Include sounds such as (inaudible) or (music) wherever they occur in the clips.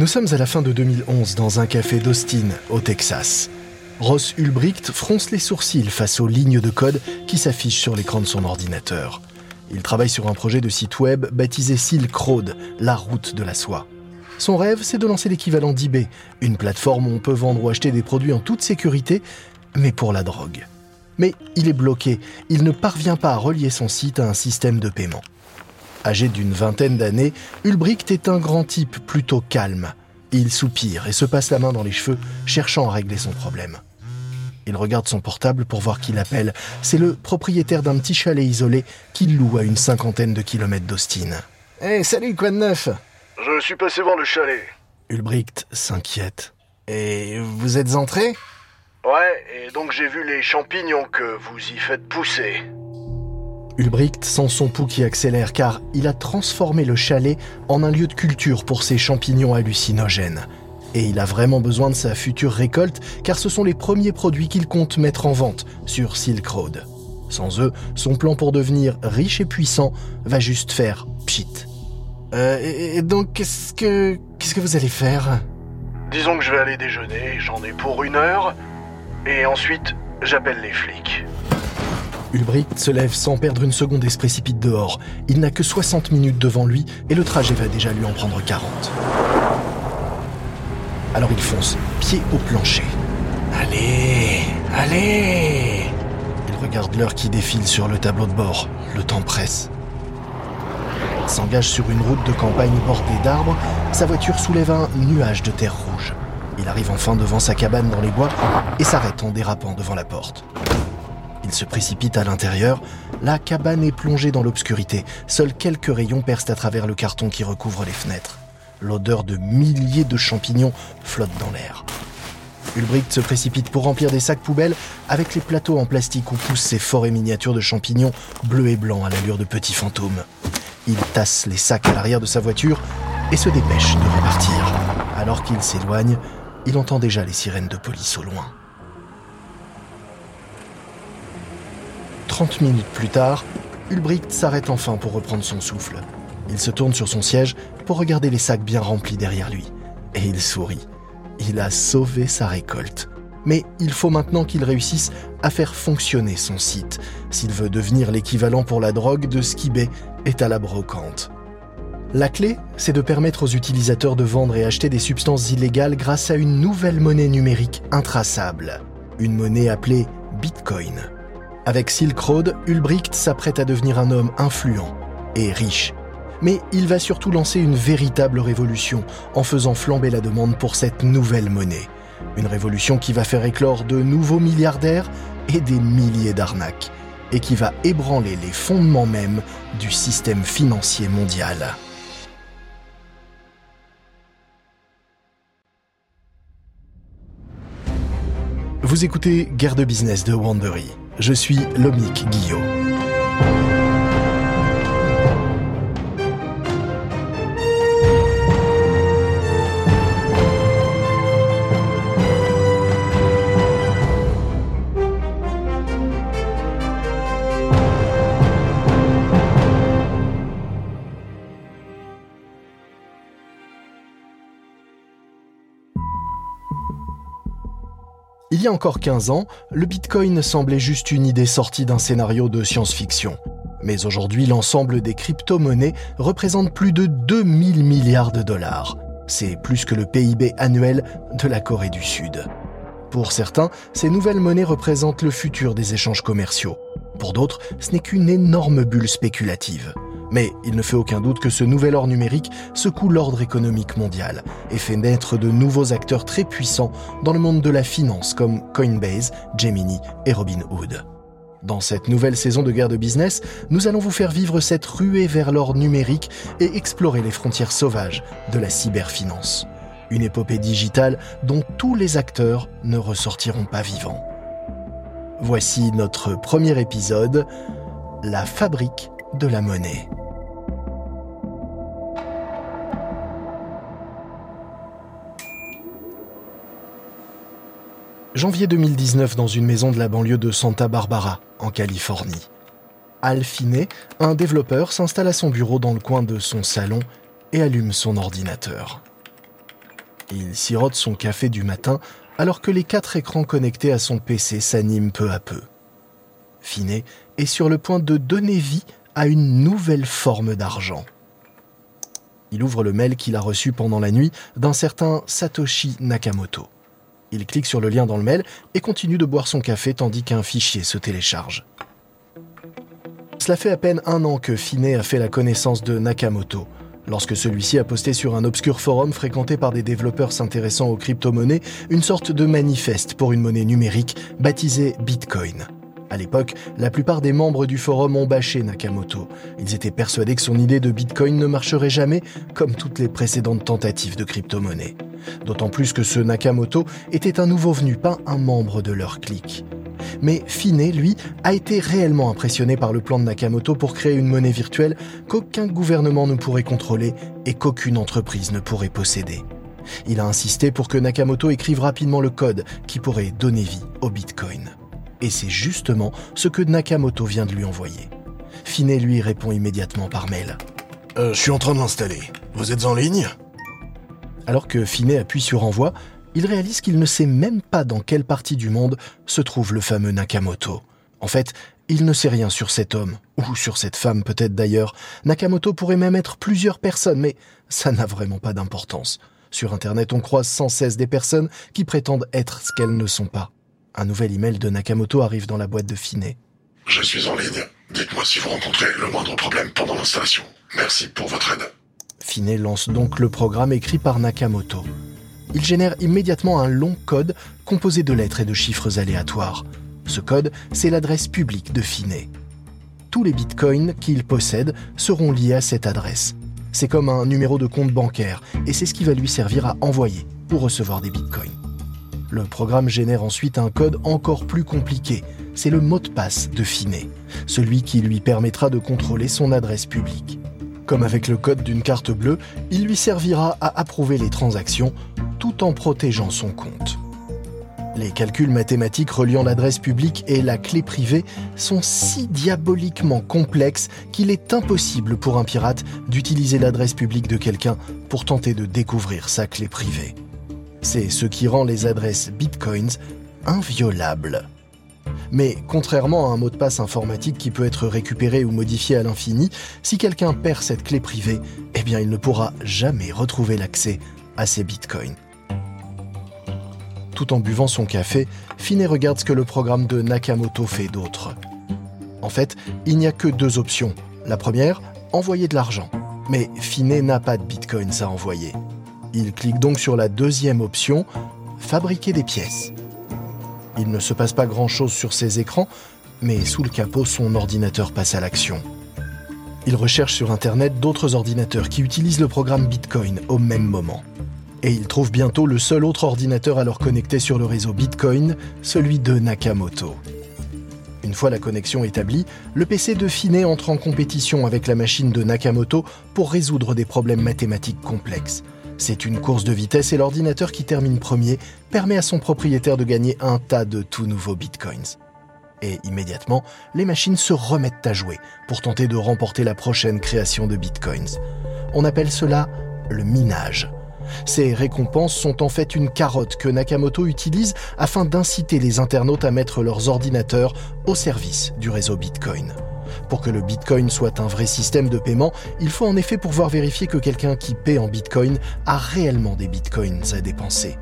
Nous sommes à la fin de 2011 dans un café d'Austin, au Texas. Ross Ulbricht fronce les sourcils face aux lignes de code qui s'affichent sur l'écran de son ordinateur. Il travaille sur un projet de site web baptisé Silk Road, la route de la soie. Son rêve, c'est de lancer l'équivalent d'eBay, une plateforme où on peut vendre ou acheter des produits en toute sécurité, mais pour la drogue. Mais il est bloqué, il ne parvient pas à relier son site à un système de paiement. Âgé d'une vingtaine d'années, Ulbricht est un grand type plutôt calme. Il soupire et se passe la main dans les cheveux, cherchant à régler son problème. Il regarde son portable pour voir qui l'appelle. C'est le propriétaire d'un petit chalet isolé qu'il loue à une cinquantaine de kilomètres d'Austin. Hé, salut, quoi de neuf? Je suis passé voir le chalet. Ulbricht s'inquiète. Et vous êtes entré? Ouais, et donc j'ai vu les champignons que vous y faites pousser. Ulbricht sent son pouls qui accélère car il a transformé le chalet en un lieu de culture pour ses champignons hallucinogènes. Et il a vraiment besoin de sa future récolte car ce sont les premiers produits qu'il compte mettre en vente sur Silk Road. Sans eux, son plan pour devenir riche et puissant va juste faire pchit. Euh, et donc, qu'est-ce que, qu'est-ce que vous allez faire? Disons que je vais aller déjeuner, j'en ai pour une heure, et ensuite j'appelle les flics. Ulbricht se lève sans perdre une seconde et se précipite dehors. Il n'a que 60 minutes devant lui et le trajet va déjà lui en prendre 40. Alors il fonce, pied au plancher. Allez, allez Il regarde l'heure qui défile sur le tableau de bord. Le temps presse. S'engage sur une route de campagne bordée d'arbres. Sa voiture soulève un nuage de terre rouge. Il arrive enfin devant sa cabane dans les bois et s'arrête en dérapant devant la porte. Il se précipite à l'intérieur. La cabane est plongée dans l'obscurité. Seuls quelques rayons percent à travers le carton qui recouvre les fenêtres. L'odeur de milliers de champignons flotte dans l'air. Ulbricht se précipite pour remplir des sacs poubelles avec les plateaux en plastique où poussent ces forêts miniatures de champignons bleus et blancs à l'allure de petits fantômes. Il tasse les sacs à l'arrière de sa voiture et se dépêche de repartir. Alors qu'il s'éloigne, il entend déjà les sirènes de police au loin. 30 minutes plus tard, Ulbricht s'arrête enfin pour reprendre son souffle. Il se tourne sur son siège pour regarder les sacs bien remplis derrière lui. Et il sourit. Il a sauvé sa récolte. Mais il faut maintenant qu'il réussisse à faire fonctionner son site, s'il veut devenir l'équivalent pour la drogue de qu'eBay est à la brocante. La clé, c'est de permettre aux utilisateurs de vendre et acheter des substances illégales grâce à une nouvelle monnaie numérique intraçable, une monnaie appelée Bitcoin. Avec Silk Road, Ulbricht s'apprête à devenir un homme influent et riche. Mais il va surtout lancer une véritable révolution en faisant flamber la demande pour cette nouvelle monnaie. Une révolution qui va faire éclore de nouveaux milliardaires et des milliers d'arnaques, et qui va ébranler les fondements même du système financier mondial. Vous écoutez Guerre de business de Wanbury. Je suis Lomik Guillot. Il y a encore 15 ans, le Bitcoin semblait juste une idée sortie d'un scénario de science-fiction. Mais aujourd'hui, l'ensemble des crypto-monnaies représente plus de 2000 milliards de dollars. C'est plus que le PIB annuel de la Corée du Sud. Pour certains, ces nouvelles monnaies représentent le futur des échanges commerciaux. Pour d'autres, ce n'est qu'une énorme bulle spéculative. Mais il ne fait aucun doute que ce nouvel or numérique secoue l'ordre économique mondial et fait naître de nouveaux acteurs très puissants dans le monde de la finance comme Coinbase, Gemini et Robinhood. Dans cette nouvelle saison de guerre de business, nous allons vous faire vivre cette ruée vers l'or numérique et explorer les frontières sauvages de la cyberfinance. Une épopée digitale dont tous les acteurs ne ressortiront pas vivants. Voici notre premier épisode, la fabrique de la monnaie. Janvier 2019 dans une maison de la banlieue de Santa Barbara, en Californie. Al un développeur, s'installe à son bureau dans le coin de son salon et allume son ordinateur. Il sirote son café du matin alors que les quatre écrans connectés à son PC s'animent peu à peu. Finet est sur le point de donner vie à une nouvelle forme d'argent. Il ouvre le mail qu'il a reçu pendant la nuit d'un certain Satoshi Nakamoto. Il clique sur le lien dans le mail et continue de boire son café tandis qu'un fichier se télécharge. Cela fait à peine un an que Finet a fait la connaissance de Nakamoto, lorsque celui-ci a posté sur un obscur forum fréquenté par des développeurs s'intéressant aux crypto-monnaies une sorte de manifeste pour une monnaie numérique baptisée Bitcoin. À l'époque, la plupart des membres du forum ont bâché Nakamoto. Ils étaient persuadés que son idée de Bitcoin ne marcherait jamais, comme toutes les précédentes tentatives de crypto-monnaie. D'autant plus que ce Nakamoto était un nouveau venu, pas un membre de leur clique. Mais Finet, lui, a été réellement impressionné par le plan de Nakamoto pour créer une monnaie virtuelle qu'aucun gouvernement ne pourrait contrôler et qu'aucune entreprise ne pourrait posséder. Il a insisté pour que Nakamoto écrive rapidement le code qui pourrait donner vie au Bitcoin. Et c'est justement ce que Nakamoto vient de lui envoyer. Finet lui répond immédiatement par mail. Euh, je suis en train de l'installer. Vous êtes en ligne? Alors que Finet appuie sur envoi, il réalise qu'il ne sait même pas dans quelle partie du monde se trouve le fameux Nakamoto. En fait, il ne sait rien sur cet homme, ou sur cette femme peut-être d'ailleurs. Nakamoto pourrait même être plusieurs personnes, mais ça n'a vraiment pas d'importance. Sur Internet, on croise sans cesse des personnes qui prétendent être ce qu'elles ne sont pas. Un nouvel email de Nakamoto arrive dans la boîte de Finet. Je suis en ligne. Dites-moi si vous rencontrez le moindre problème pendant l'installation. Merci pour votre aide. Finet lance donc le programme écrit par Nakamoto. Il génère immédiatement un long code composé de lettres et de chiffres aléatoires. Ce code, c'est l'adresse publique de Finet. Tous les bitcoins qu'il possède seront liés à cette adresse. C'est comme un numéro de compte bancaire et c'est ce qui va lui servir à envoyer ou recevoir des bitcoins. Le programme génère ensuite un code encore plus compliqué. C'est le mot de passe de Finet, celui qui lui permettra de contrôler son adresse publique. Comme avec le code d'une carte bleue, il lui servira à approuver les transactions tout en protégeant son compte. Les calculs mathématiques reliant l'adresse publique et la clé privée sont si diaboliquement complexes qu'il est impossible pour un pirate d'utiliser l'adresse publique de quelqu'un pour tenter de découvrir sa clé privée. C'est ce qui rend les adresses bitcoins inviolables. Mais contrairement à un mot de passe informatique qui peut être récupéré ou modifié à l'infini, si quelqu'un perd cette clé privée, eh bien il ne pourra jamais retrouver l'accès à ses bitcoins. Tout en buvant son café, Finet regarde ce que le programme de Nakamoto fait d'autre. En fait, il n'y a que deux options. La première, envoyer de l'argent. Mais Finet n'a pas de bitcoins à envoyer. Il clique donc sur la deuxième option, fabriquer des pièces. Il ne se passe pas grand-chose sur ses écrans, mais sous le capot, son ordinateur passe à l'action. Il recherche sur Internet d'autres ordinateurs qui utilisent le programme Bitcoin au même moment. Et il trouve bientôt le seul autre ordinateur alors connecté sur le réseau Bitcoin, celui de Nakamoto. Une fois la connexion établie, le PC de Finet entre en compétition avec la machine de Nakamoto pour résoudre des problèmes mathématiques complexes. C'est une course de vitesse et l'ordinateur qui termine premier permet à son propriétaire de gagner un tas de tout nouveaux bitcoins. Et immédiatement, les machines se remettent à jouer pour tenter de remporter la prochaine création de bitcoins. On appelle cela le minage. Ces récompenses sont en fait une carotte que Nakamoto utilise afin d'inciter les internautes à mettre leurs ordinateurs au service du réseau Bitcoin. Pour que le Bitcoin soit un vrai système de paiement, il faut en effet pouvoir vérifier que quelqu'un qui paie en Bitcoin a réellement des Bitcoins à dépenser.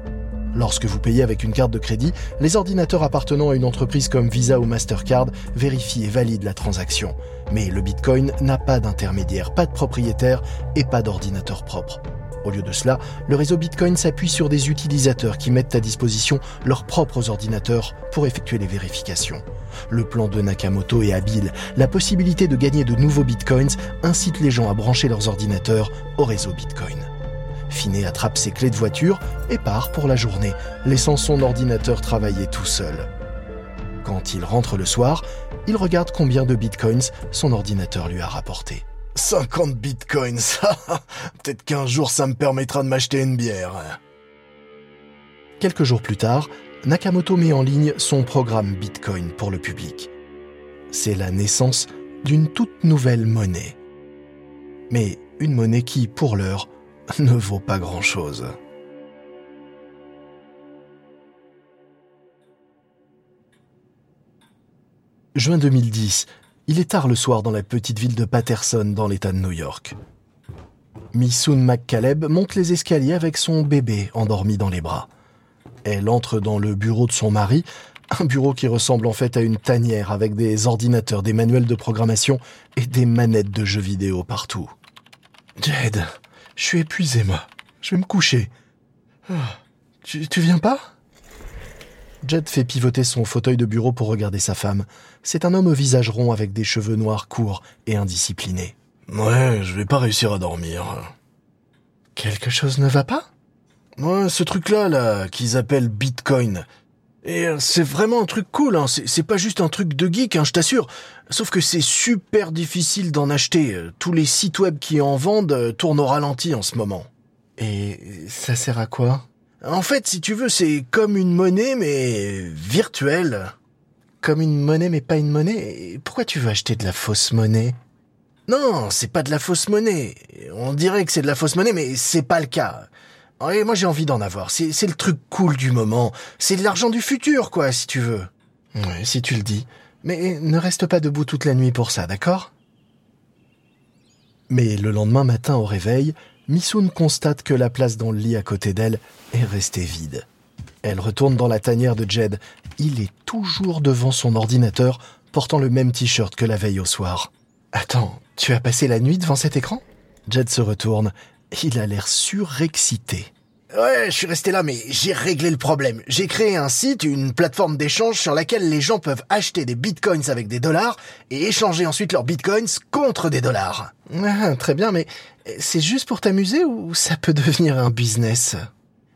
Lorsque vous payez avec une carte de crédit, les ordinateurs appartenant à une entreprise comme Visa ou Mastercard vérifient et valident la transaction. Mais le Bitcoin n'a pas d'intermédiaire, pas de propriétaire et pas d'ordinateur propre. Au lieu de cela, le réseau Bitcoin s'appuie sur des utilisateurs qui mettent à disposition leurs propres ordinateurs pour effectuer les vérifications. Le plan de Nakamoto est habile. La possibilité de gagner de nouveaux bitcoins incite les gens à brancher leurs ordinateurs au réseau Bitcoin. Finet attrape ses clés de voiture et part pour la journée, laissant son ordinateur travailler tout seul. Quand il rentre le soir, il regarde combien de bitcoins son ordinateur lui a rapporté. 50 bitcoins. ça. (laughs) Ah, ah, peut-être qu'un jour ça me permettra de m'acheter une bière. Quelques jours plus tard, Nakamoto met en ligne son programme Bitcoin pour le public. C'est la naissance d'une toute nouvelle monnaie. Mais une monnaie qui, pour l'heure, (laughs) ne vaut pas grand-chose. Juin 2010, il est tard le soir dans la petite ville de Patterson dans l'État de New York. Missoun McCaleb monte les escaliers avec son bébé endormi dans les bras. Elle entre dans le bureau de son mari, un bureau qui ressemble en fait à une tanière avec des ordinateurs, des manuels de programmation et des manettes de jeux vidéo partout. Jed, je suis épuisé, moi. Je vais me coucher. Ah, tu, tu viens pas? Jed fait pivoter son fauteuil de bureau pour regarder sa femme. C'est un homme au visage rond avec des cheveux noirs courts et indisciplinés. Ouais, je vais pas réussir à dormir. Quelque chose ne va pas? Ouais, ce truc-là, là, qu'ils appellent Bitcoin. Et euh, c'est vraiment un truc cool, hein. C'est pas juste un truc de geek, hein, je t'assure. Sauf que c'est super difficile d'en acheter. Tous les sites web qui en vendent euh, tournent au ralenti en ce moment. Et ça sert à quoi? En fait, si tu veux, c'est comme une monnaie, mais virtuelle. Comme une monnaie, mais pas une monnaie Pourquoi tu veux acheter de la fausse monnaie? Non, c'est pas de la fausse monnaie. On dirait que c'est de la fausse monnaie, mais c'est pas le cas. Et moi j'ai envie d'en avoir. C'est le truc cool du moment. C'est de l'argent du futur, quoi, si tu veux. Ouais, si tu le dis. Mais ne reste pas debout toute la nuit pour ça, d'accord? Mais le lendemain matin au réveil, Missoun constate que la place dans le lit à côté d'elle est restée vide. Elle retourne dans la tanière de Jed. Il est toujours devant son ordinateur, portant le même t-shirt que la veille au soir. Attends, tu as passé la nuit devant cet écran? Jed se retourne il a l'air surexcité. Ouais, je suis resté là, mais j'ai réglé le problème. J'ai créé un site, une plateforme d'échange sur laquelle les gens peuvent acheter des bitcoins avec des dollars et échanger ensuite leurs bitcoins contre des dollars. Ah, très bien, mais c'est juste pour t'amuser ou ça peut (laughs) devenir un business?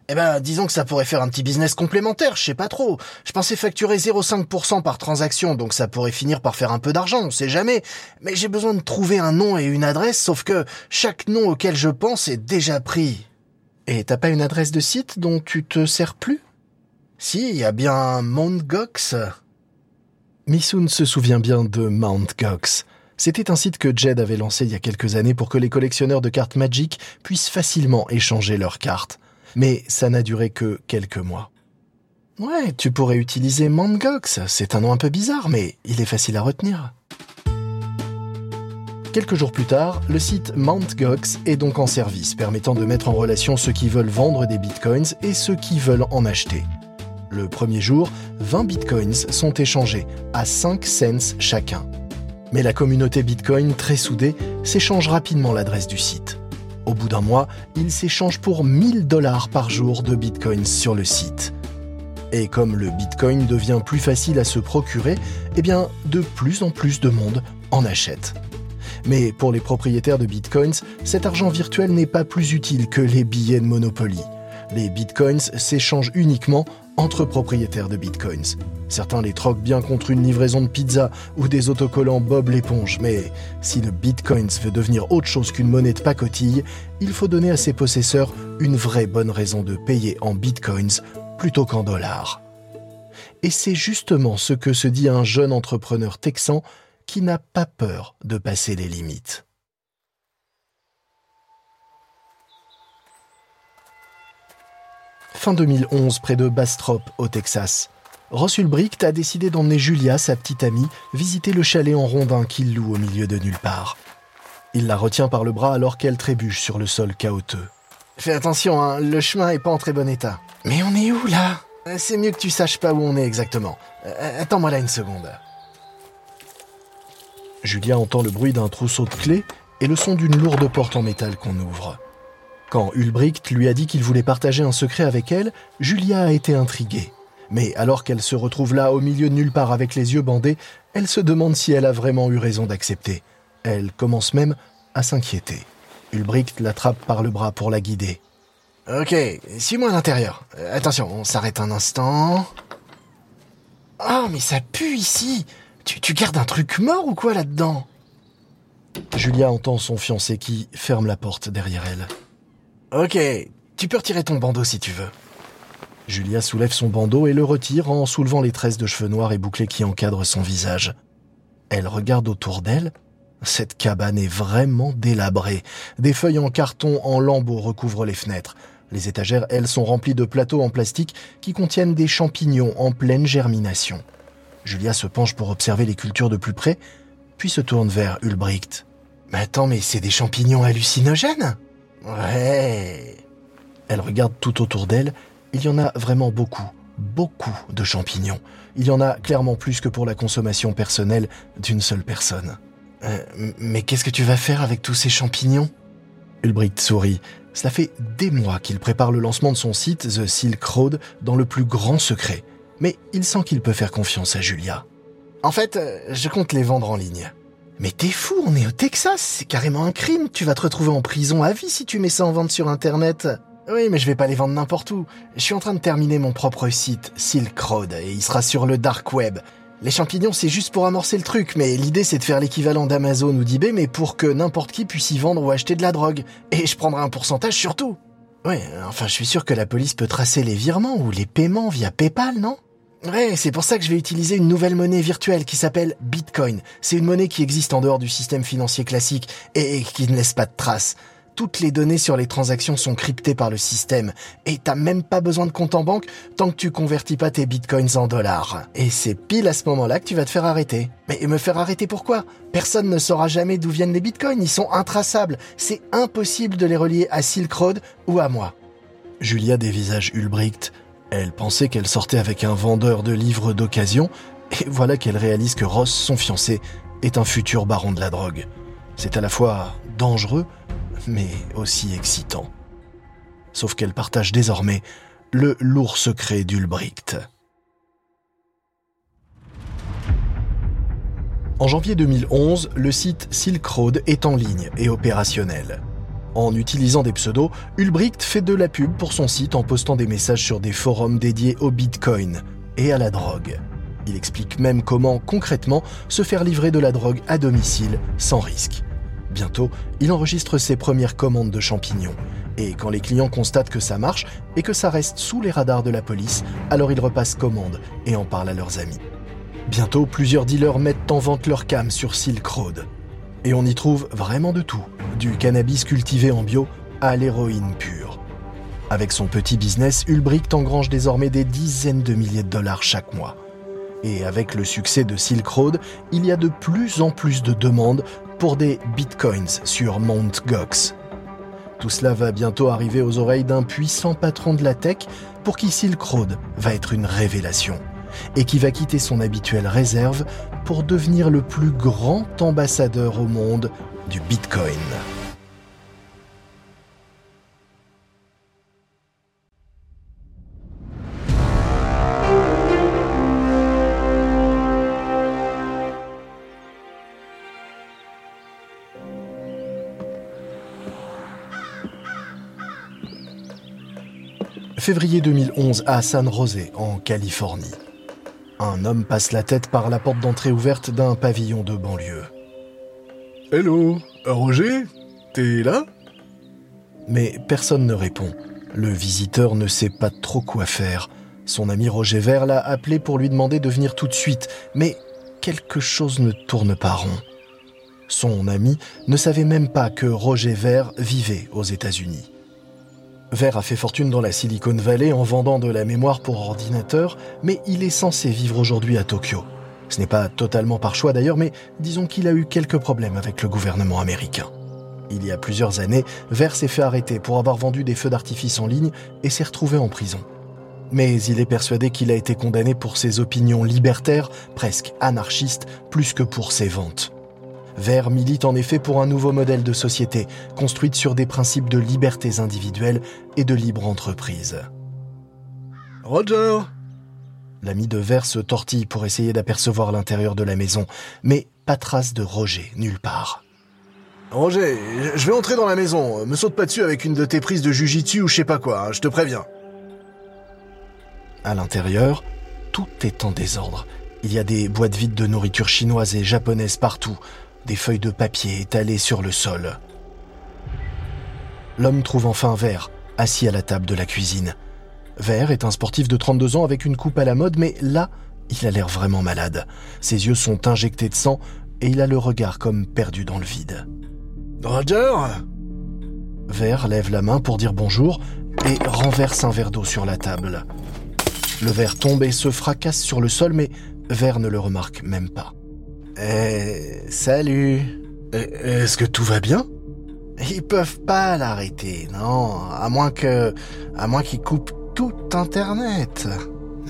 Eh ben, disons que ça pourrait faire un petit business complémentaire, je sais pas trop. Je pensais facturer 0,5% par transaction, donc ça pourrait finir par faire un peu d'argent, on sait jamais. Mais j'ai besoin de trouver un nom et une adresse, sauf que chaque nom auquel je pense est déjà pris. Et t'as pas une adresse de site dont tu te sers plus? Si, il y a bien Mount Gox. Missoun se souvient bien de Mount Gox. C'était un site que Jed avait lancé il y a quelques années pour que les collectionneurs de cartes Magic puissent facilement échanger leurs cartes mais ça n'a duré que quelques mois. Ouais, tu pourrais utiliser Mangox, c'est un nom un peu bizarre, mais il est facile à retenir. Quelques jours plus tard, le site MountGox est donc en service, permettant de mettre en relation ceux qui veulent vendre des bitcoins et ceux qui veulent en acheter. Le premier jour, 20 bitcoins sont échangés à 5 cents chacun. Mais la communauté bitcoin, très soudée, s'échange rapidement l'adresse du site. Au bout d'un mois, il s'échange pour 1000 dollars par jour de bitcoins sur le site. Et comme le bitcoin devient plus facile à se procurer, eh de plus en plus de monde en achète. Mais pour les propriétaires de bitcoins, cet argent virtuel n'est pas plus utile que les billets de Monopoly. Les bitcoins s'échangent uniquement entre propriétaires de bitcoins. Certains les troquent bien contre une livraison de pizza ou des autocollants Bob l'éponge, mais si le bitcoin veut devenir autre chose qu'une monnaie de pacotille, il faut donner à ses possesseurs une vraie bonne raison de payer en bitcoins plutôt qu'en dollars. Et c'est justement ce que se dit un jeune entrepreneur texan qui n'a pas peur de passer les limites. Fin 2011, près de Bastrop, au Texas. Ross Ulbricht a décidé d'emmener Julia, sa petite amie, visiter le chalet en rondin qu'il loue au milieu de nulle part. Il la retient par le bras alors qu'elle trébuche sur le sol chaotique. Fais attention, hein, le chemin est pas en très bon état. Mais on est où là? Euh, C'est mieux que tu saches pas où on est exactement. Euh, attends-moi là une seconde. Julia entend le bruit d'un trousseau de clés et le son d'une lourde porte en métal qu'on ouvre. Quand Ulbricht lui a dit qu'il voulait partager un secret avec elle, Julia a été intriguée. Mais alors qu'elle se retrouve là au milieu de nulle part avec les yeux bandés, elle se demande si elle a vraiment eu raison d'accepter. Elle commence même à s'inquiéter. Ulbricht l'attrape par le bras pour la guider. Ok, suis-moi à l'intérieur. Euh, attention, on s'arrête un instant. Oh, mais ça pue ici tu, tu gardes un truc mort ou quoi là-dedans? Julia entend son fiancé qui ferme la porte derrière elle. Ok, tu peux retirer ton bandeau si tu veux. Julia soulève son bandeau et le retire en soulevant les tresses de cheveux noirs et bouclés qui encadrent son visage. Elle regarde autour d'elle. Cette cabane est vraiment délabrée. Des feuilles en carton en lambeaux recouvrent les fenêtres. Les étagères, elles, sont remplies de plateaux en plastique qui contiennent des champignons en pleine germination. Julia se penche pour observer les cultures de plus près, puis se tourne vers Ulbricht. Mais attends, mais c'est des champignons hallucinogènes Ouais. Elle regarde tout autour d'elle, il y en a vraiment beaucoup, beaucoup de champignons. Il y en a clairement plus que pour la consommation personnelle d'une seule personne. Euh, mais qu'est-ce que tu vas faire avec tous ces champignons? Ulbricht sourit. Cela fait des mois qu'il prépare le lancement de son site The Silk Road dans le plus grand secret. Mais il sent qu'il peut faire confiance à Julia. En fait, euh, je compte les vendre en ligne. Mais t'es fou, on est au Texas, c'est carrément un crime. Tu vas te retrouver en prison à vie si tu mets ça en vente sur Internet. Oui, mais je vais pas les vendre n'importe où. Je suis en train de terminer mon propre site, Silk Road, et il sera sur le dark web. Les champignons, c'est juste pour amorcer le truc, mais l'idée c'est de faire l'équivalent d'Amazon ou d'eBay, mais pour que n'importe qui puisse y vendre ou acheter de la drogue. Et je prendrai un pourcentage sur tout. Ouais, enfin je suis sûr que la police peut tracer les virements ou les paiements via PayPal, non? Ouais, c'est pour ça que je vais utiliser une nouvelle monnaie virtuelle qui s'appelle Bitcoin. C'est une monnaie qui existe en dehors du système financier classique et qui ne laisse pas de traces toutes les données sur les transactions sont cryptées par le système et t'as même pas besoin de compte en banque tant que tu convertis pas tes bitcoins en dollars. Et c'est pile à ce moment-là que tu vas te faire arrêter. Mais me faire arrêter pourquoi? Personne ne saura jamais d'où viennent les bitcoins, ils sont intraçables. C'est impossible de les relier à Silk Road ou à moi. Julia des visages Ulbricht. Elle pensait qu'elle sortait avec un vendeur de livres d'occasion et voilà qu'elle réalise que Ross, son fiancé, est un futur baron de la drogue. C'est à la fois dangereux mais aussi excitant. Sauf qu'elle partage désormais le lourd secret d'Ulbricht. En janvier 2011, le site Silk Road est en ligne et opérationnel. En utilisant des pseudos, Ulbricht fait de la pub pour son site en postant des messages sur des forums dédiés au Bitcoin et à la drogue. Il explique même comment, concrètement, se faire livrer de la drogue à domicile sans risque. Bientôt, il enregistre ses premières commandes de champignons. Et quand les clients constatent que ça marche et que ça reste sous les radars de la police, alors ils repassent commande et en parlent à leurs amis. Bientôt, plusieurs dealers mettent en vente leur cam sur Silk Road. Et on y trouve vraiment de tout, du cannabis cultivé en bio à l'héroïne pure. Avec son petit business, Ulbricht engrange désormais des dizaines de milliers de dollars chaque mois. Et avec le succès de Silk Road, il y a de plus en plus de demandes pour des bitcoins sur Mt. Gox. Tout cela va bientôt arriver aux oreilles d'un puissant patron de la tech pour qui Silk Road va être une révélation et qui va quitter son habituelle réserve pour devenir le plus grand ambassadeur au monde du Bitcoin. Février 2011 à San José, en Californie. Un homme passe la tête par la porte d'entrée ouverte d'un pavillon de banlieue. Hello, Roger T'es là? Mais personne ne répond. Le visiteur ne sait pas trop quoi faire. Son ami Roger Vert l'a appelé pour lui demander de venir tout de suite, mais quelque chose ne tourne pas rond. Son ami ne savait même pas que Roger Vert vivait aux États-Unis. Ver a fait fortune dans la Silicon Valley en vendant de la mémoire pour ordinateur, mais il est censé vivre aujourd'hui à Tokyo. Ce n'est pas totalement par choix d'ailleurs, mais disons qu'il a eu quelques problèmes avec le gouvernement américain. Il y a plusieurs années, Ver s'est fait arrêter pour avoir vendu des feux d'artifice en ligne et s'est retrouvé en prison. Mais il est persuadé qu'il a été condamné pour ses opinions libertaires, presque anarchistes, plus que pour ses ventes. Vert milite en effet pour un nouveau modèle de société, construite sur des principes de libertés individuelles et de libre entreprise. Roger L'ami de Vert se tortille pour essayer d'apercevoir l'intérieur de la maison, mais pas trace de Roger nulle part. Roger, je vais entrer dans la maison. Me saute pas dessus avec une de tes prises de jujitsu ou je sais pas quoi, hein, je te préviens. À l'intérieur, tout est en désordre. Il y a des boîtes vides de nourriture chinoise et japonaise partout, des feuilles de papier étalées sur le sol. L'homme trouve enfin Vert, assis à la table de la cuisine. Vert est un sportif de 32 ans avec une coupe à la mode, mais là, il a l'air vraiment malade. Ses yeux sont injectés de sang et il a le regard comme perdu dans le vide. Roger? Vert lève la main pour dire bonjour et renverse un verre d'eau sur la table. Le verre tombe et se fracasse sur le sol, mais Vert ne le remarque même pas. Eh, salut. Eh, est-ce que tout va bien? Ils peuvent pas l'arrêter, non. À moins que, à moins qu'ils coupent tout Internet.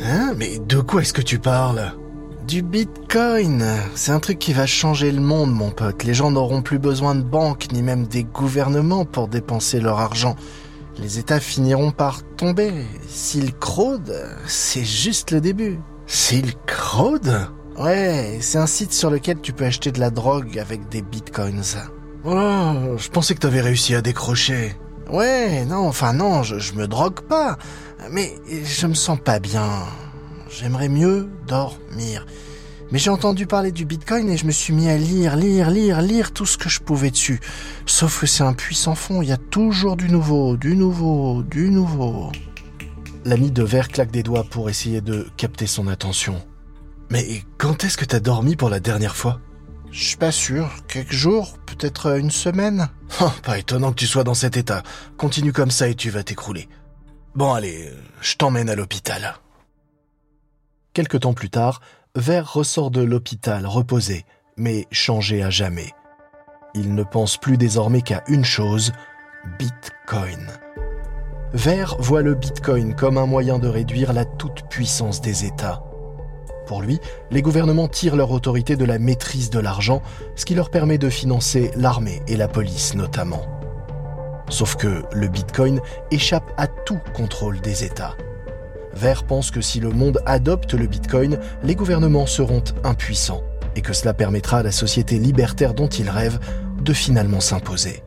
Hein? Mais de quoi est-ce que tu parles? Du Bitcoin. C'est un truc qui va changer le monde, mon pote. Les gens n'auront plus besoin de banques, ni même des gouvernements pour dépenser leur argent. Les États finiront par tomber. Silk Road, c'est juste le début. Silk Road Ouais, c'est un site sur lequel tu peux acheter de la drogue avec des bitcoins. Oh, je pensais que t'avais réussi à décrocher. Ouais, non, enfin non, je, je me drogue pas. Mais je me sens pas bien. J'aimerais mieux dormir. Mais j'ai entendu parler du Bitcoin et je me suis mis à lire, lire, lire, lire tout ce que je pouvais dessus. Sauf que c'est un puissant fond, il y a toujours du nouveau, du nouveau, du nouveau. L'ami de verre claque des doigts pour essayer de capter son attention. Mais quand est-ce que t'as dormi pour la dernière fois? Je suis pas sûr. Quelques jours Peut-être une semaine oh, Pas étonnant que tu sois dans cet état. Continue comme ça et tu vas t'écrouler. Bon allez, je t'emmène à l'hôpital. Quelque temps plus tard, Vert ressort de l'hôpital reposé, mais changé à jamais. Il ne pense plus désormais qu'à une chose, Bitcoin. Vert voit le Bitcoin comme un moyen de réduire la toute-puissance des États. Pour lui, les gouvernements tirent leur autorité de la maîtrise de l'argent, ce qui leur permet de financer l'armée et la police notamment. Sauf que le Bitcoin échappe à tout contrôle des États. Vert pense que si le monde adopte le Bitcoin, les gouvernements seront impuissants et que cela permettra à la société libertaire dont il rêve de finalement s'imposer.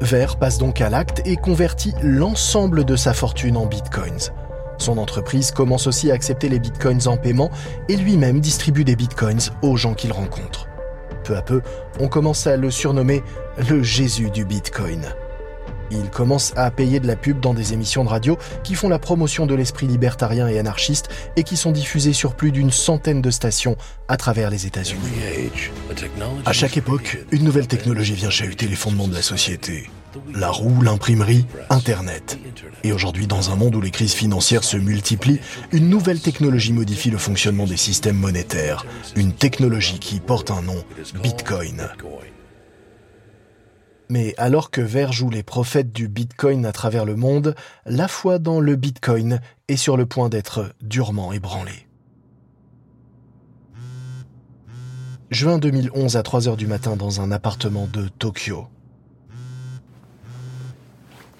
Vert passe donc à l'acte et convertit l'ensemble de sa fortune en bitcoins. Son entreprise commence aussi à accepter les bitcoins en paiement et lui-même distribue des bitcoins aux gens qu'il rencontre. Peu à peu, on commence à le surnommer le Jésus du bitcoin. Il commence à payer de la pub dans des émissions de radio qui font la promotion de l'esprit libertarien et anarchiste et qui sont diffusées sur plus d'une centaine de stations à travers les États-Unis. À chaque époque, une nouvelle technologie vient chahuter les fondements de la société. La roue, l'imprimerie, Internet. Et aujourd'hui, dans un monde où les crises financières se multiplient, une nouvelle technologie modifie le fonctionnement des systèmes monétaires. Une technologie qui porte un nom, Bitcoin. Mais alors que Vert joue les prophètes du Bitcoin à travers le monde, la foi dans le Bitcoin est sur le point d'être durement ébranlée. Juin 2011 à 3 heures du matin dans un appartement de Tokyo.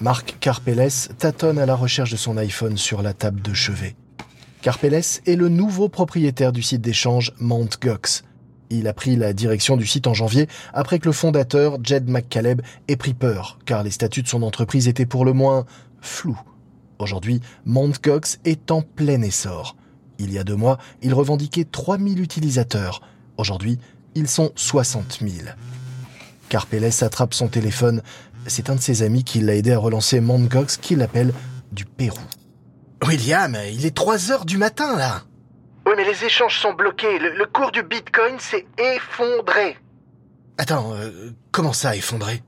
Marc Carpeles tâtonne à la recherche de son iPhone sur la table de chevet. Carpeles est le nouveau propriétaire du site d'échange Mt. Gox, il a pris la direction du site en janvier après que le fondateur, Jed McCaleb, ait pris peur, car les statuts de son entreprise étaient pour le moins flous. Aujourd'hui, Mt. Gox est en plein essor. Il y a deux mois, il revendiquait 3000 utilisateurs. Aujourd'hui, ils sont 60 000. Carpeles attrape son téléphone. C'est un de ses amis qui l'a aidé à relancer Mt. Gox qui l'appelle du Pérou. William, il est 3 heures du matin là. Oui, mais les échanges sont bloqués. Le, cours du Bitcoin s'est effondré. Attends, euh, comment ça effondré?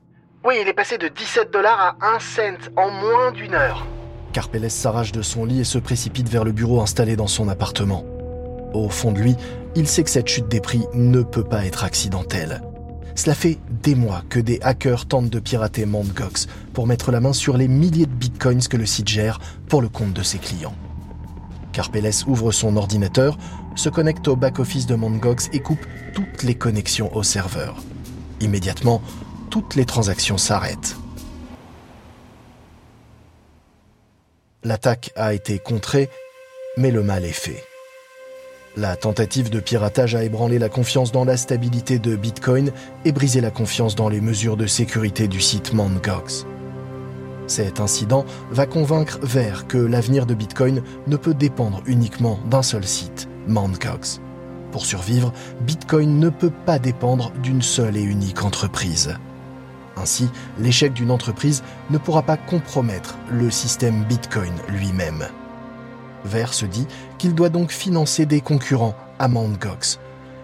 Oui, il est passé de 17 dollars à 1 cent en moins d'une heure. Carpeles s'arrache de son lit et se précipite vers le bureau installé dans son appartement. Au fond de lui, il sait que cette chute des prix ne peut pas être accidentelle. Cela fait des mois que des hackers tentent de pirater Mt. Pour mettre la main sur les milliers de bitcoins que le site gère pour le compte de ses clients. Carpeles ouvre son ordinateur, se connecte au back-office de Mongox et coupe toutes les connexions au serveur. Immédiatement, toutes les transactions s'arrêtent. L'attaque a été contrée, mais le mal est fait. La tentative de piratage a ébranlé la confiance dans la stabilité de Bitcoin et brisé la confiance dans les mesures de sécurité du site Mongox. Cet incident va convaincre Ver que l'avenir de Bitcoin ne peut dépendre uniquement d'un seul site, Mt. Pour survivre, Bitcoin ne peut pas dépendre d'une seule et unique entreprise. Ainsi, l'échec d'une entreprise ne pourra pas compromettre le système Bitcoin lui-même. Ver se dit qu'il doit donc financer des concurrents à Mt. Gox.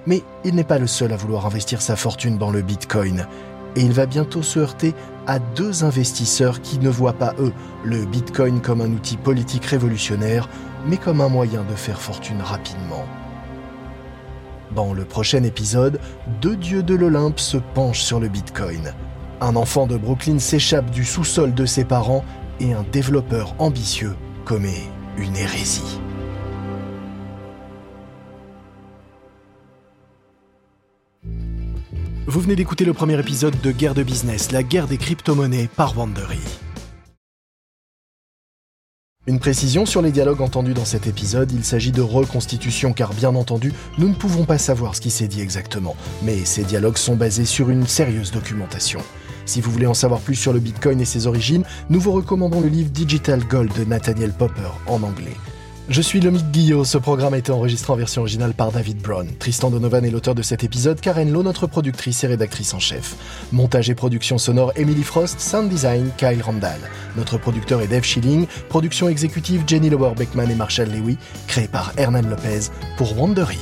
Mais il n'est pas le seul à vouloir investir sa fortune dans le Bitcoin et il va bientôt se heurter à deux investisseurs qui ne voient pas, eux, le Bitcoin comme un outil politique révolutionnaire, mais comme un moyen de faire fortune rapidement. Dans le prochain épisode, deux dieux de l'Olympe se penchent sur le Bitcoin. Un enfant de Brooklyn s'échappe du sous-sol de ses parents et un développeur ambitieux commet une hérésie. Vous venez d'écouter le premier épisode de Guerre de business, la guerre des crypto-monnaies par Wandery. Une précision sur les dialogues entendus dans cet épisode, il s'agit de reconstitution car bien entendu, nous ne pouvons pas savoir ce qui s'est dit exactement, mais ces dialogues sont basés sur une sérieuse documentation. Si vous voulez en savoir plus sur le Bitcoin et ses origines, nous vous recommandons le livre Digital Gold de Nathaniel Popper en anglais. Je suis Lomique Guillot, ce programme a été enregistré en version originale par David Brown. Tristan Donovan est l'auteur de cet épisode, Karen Lowe notre productrice et rédactrice en chef. Montage et production sonore Emily Frost, sound design Kyle Randall. Notre producteur est Dave Schilling, production exécutive Jenny Lower Beckman et Marshall Lewy, créé par Hernan Lopez pour Wandery.